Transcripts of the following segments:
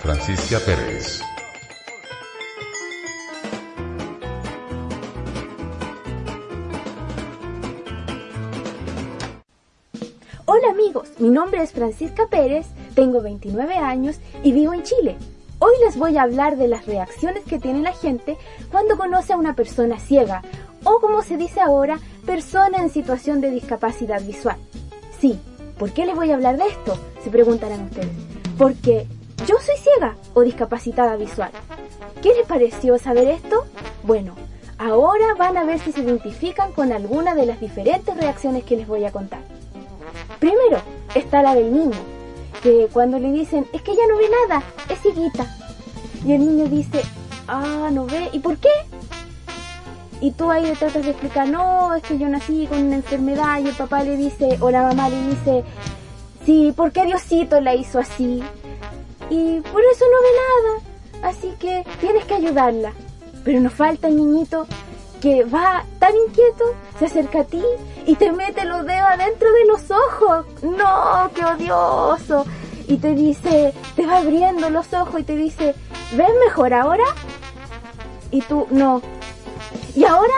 Francisca Pérez. Hola amigos, mi nombre es Francisca Pérez, tengo 29 años y vivo en Chile. Hoy les voy a hablar de las reacciones que tiene la gente cuando conoce a una persona ciega o como se dice ahora, persona en situación de discapacidad visual. Sí, ¿por qué les voy a hablar de esto? Se preguntarán ustedes. Porque yo soy ciega o discapacitada visual. ¿Qué les pareció saber esto? Bueno, ahora van a ver si se identifican con alguna de las diferentes reacciones que les voy a contar. Primero está la del niño, que cuando le dicen, es que ya no ve nada, es cieguita. Y el niño dice, ah, no ve, ¿y por qué? Y tú ahí le tratas de explicar, no, es que yo nací con una enfermedad y el papá le dice, o la mamá le dice, sí, ¿por qué Diosito la hizo así? Y por eso no ve nada, así que tienes que ayudarla. Pero nos falta el niñito que va tan inquieto, se acerca a ti y te mete los dedos adentro de los ojos. No, qué odioso. Y te dice, te va abriendo los ojos y te dice, ¿ves mejor ahora? Y tú, no. ¿Y ahora?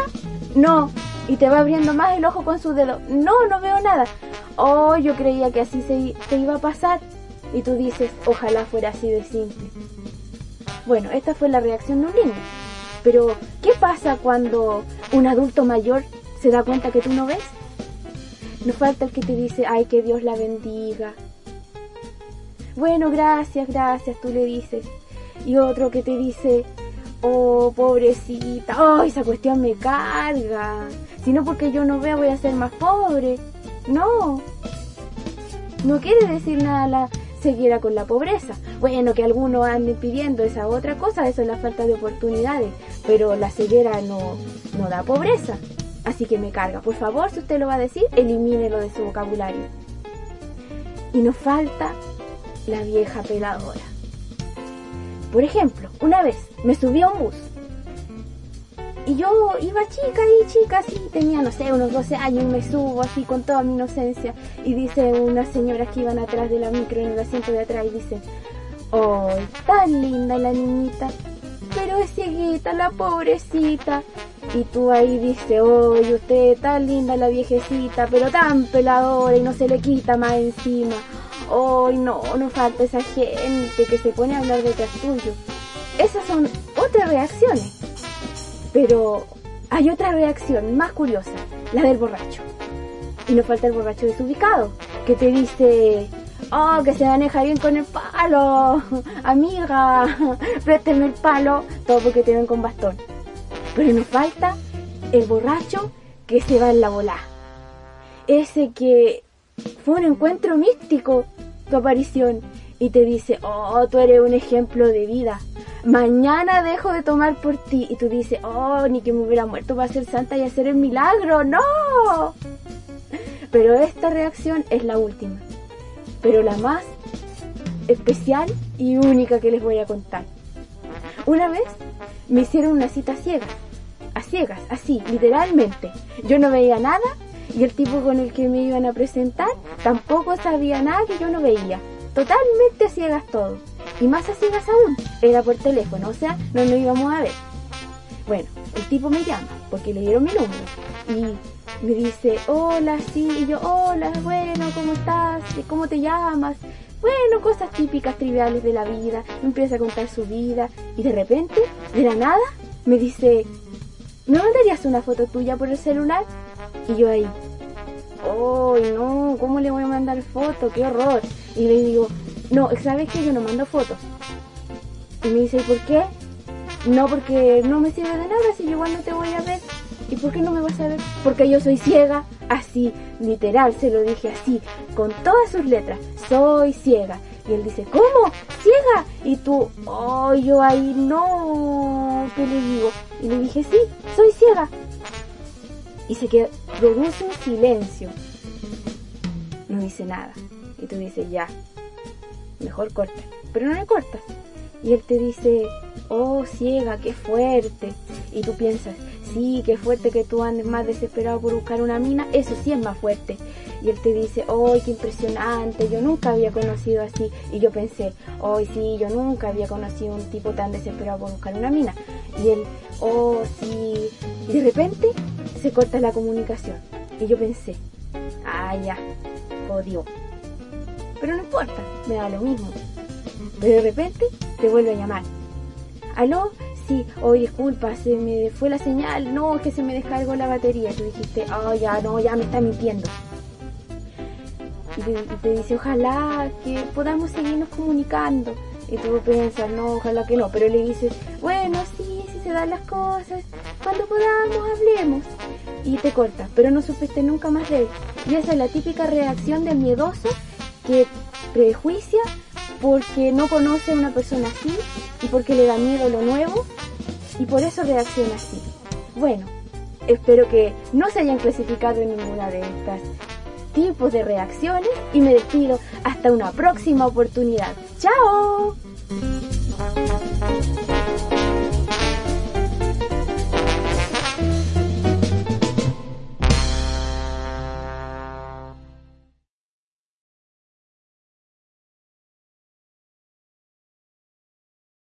No. Y te va abriendo más el ojo con su dedo. No, no veo nada. Oh, yo creía que así se iba a pasar. Y tú dices, ojalá fuera así de simple. Bueno, esta fue la reacción de un niño. Pero, ¿qué pasa cuando un adulto mayor se da cuenta que tú no ves? No falta el que te dice, ay, que Dios la bendiga. Bueno, gracias, gracias, tú le dices. Y otro que te dice, oh, pobrecita, oh, esa cuestión me carga. Si no porque yo no veo voy a ser más pobre. No. No quiere decir nada la ceguera con la pobreza. Bueno, que algunos anden pidiendo esa otra cosa, eso es la falta de oportunidades. Pero la ceguera no, no da pobreza. Así que me carga. Por favor, si usted lo va a decir, elimínelo de su vocabulario. Y nos falta la vieja peladora. Por ejemplo, una vez me subí a un bus y yo iba chica y chica, así tenía, no sé, unos 12 años me subo así con toda mi inocencia y dice unas señoras que iban atrás de la micro en el asiento de atrás y dicen, ¡oh, tan linda la niñita! Pero es cieguita, la pobrecita. Y tú ahí dices, ¡oh, usted tan linda la viejecita, pero tan peladora y no se le quita más encima! ¡Ay, no, no falta esa gente que se pone a hablar detrás tuyo! Esas son otras reacciones. Pero hay otra reacción más curiosa, la del borracho. Y no falta el borracho desubicado, que te dice, oh, que se maneja bien con el palo, amiga, présteme el palo, todo porque te ven con bastón. Pero nos falta el borracho que se va en la bola. Ese que fue un encuentro místico, tu aparición, y te dice, oh, tú eres un ejemplo de vida. Mañana dejo de tomar por ti. Y tú dices, oh, ni que me hubiera muerto para ser santa y hacer el milagro. No. Pero esta reacción es la última. Pero la más especial y única que les voy a contar. Una vez me hicieron una cita ciega. A ciegas, así, literalmente. Yo no veía nada y el tipo con el que me iban a presentar tampoco sabía nada que yo no veía. Totalmente ciegas todo. Y más a ciegas aún, era por teléfono, o sea, no nos íbamos a ver. Bueno, el tipo me llama, porque le dieron mi número, y me dice, hola, sí, y yo, hola, bueno, ¿cómo estás? ¿Cómo te llamas? Bueno, cosas típicas, triviales de la vida, empieza a contar su vida, y de repente, de la nada, me dice, ¿me mandarías una foto tuya por el celular? Y yo ahí, ¡oh, no! ¿Cómo le voy a mandar foto? ¡Qué horror! Y le digo, no, ¿sabes que yo no mando fotos? Y me dice, ¿y por qué? No, porque no me sirve de nada si yo igual no te voy a ver. ¿Y por qué no me vas a ver? Porque yo soy ciega. Así, literal, se lo dije así, con todas sus letras. Soy ciega. Y él dice, ¿cómo? ¿Ciega? Y tú, oh, yo ahí no. ¿Qué le digo? Y le dije, sí, soy ciega y se queda, produce un silencio. No dice nada. Y tú dices, ya, mejor corta. Pero no le cortas. Y él te dice, oh ciega, qué fuerte. Y tú piensas, sí, qué fuerte que tú andes más desesperado por buscar una mina, eso sí es más fuerte. Y él te dice, ¡ay, qué impresionante! Yo nunca había conocido así. Y yo pensé, ¡ay, sí! Yo nunca había conocido un tipo tan desesperado por buscar una mina. Y él, ¡oh, sí! Y de repente se corta la comunicación. Y yo pensé, ¡ah, ya! Odio. Pero no importa, me da lo mismo. Pero de repente te vuelve a llamar. ¿Aló? Sí, hoy disculpa, se me fue la señal, no, es que se me descargó la batería. Tú dijiste, oh ya, no, ya me está mintiendo. Y te, dice, ojalá que podamos seguirnos comunicando. Y tú piensas, no, ojalá que no, pero le dices, bueno, sí, si se dan las cosas, cuando podamos, hablemos. Y te corta, pero no supiste nunca más de él. Y esa es la típica reacción del miedoso que prejuicia porque no conoce a una persona así y porque le da miedo lo nuevo y por eso reacciona así. Bueno, espero que no se hayan clasificado en ninguna de estas tipos de reacciones y me despido hasta una próxima oportunidad. ¡Chao!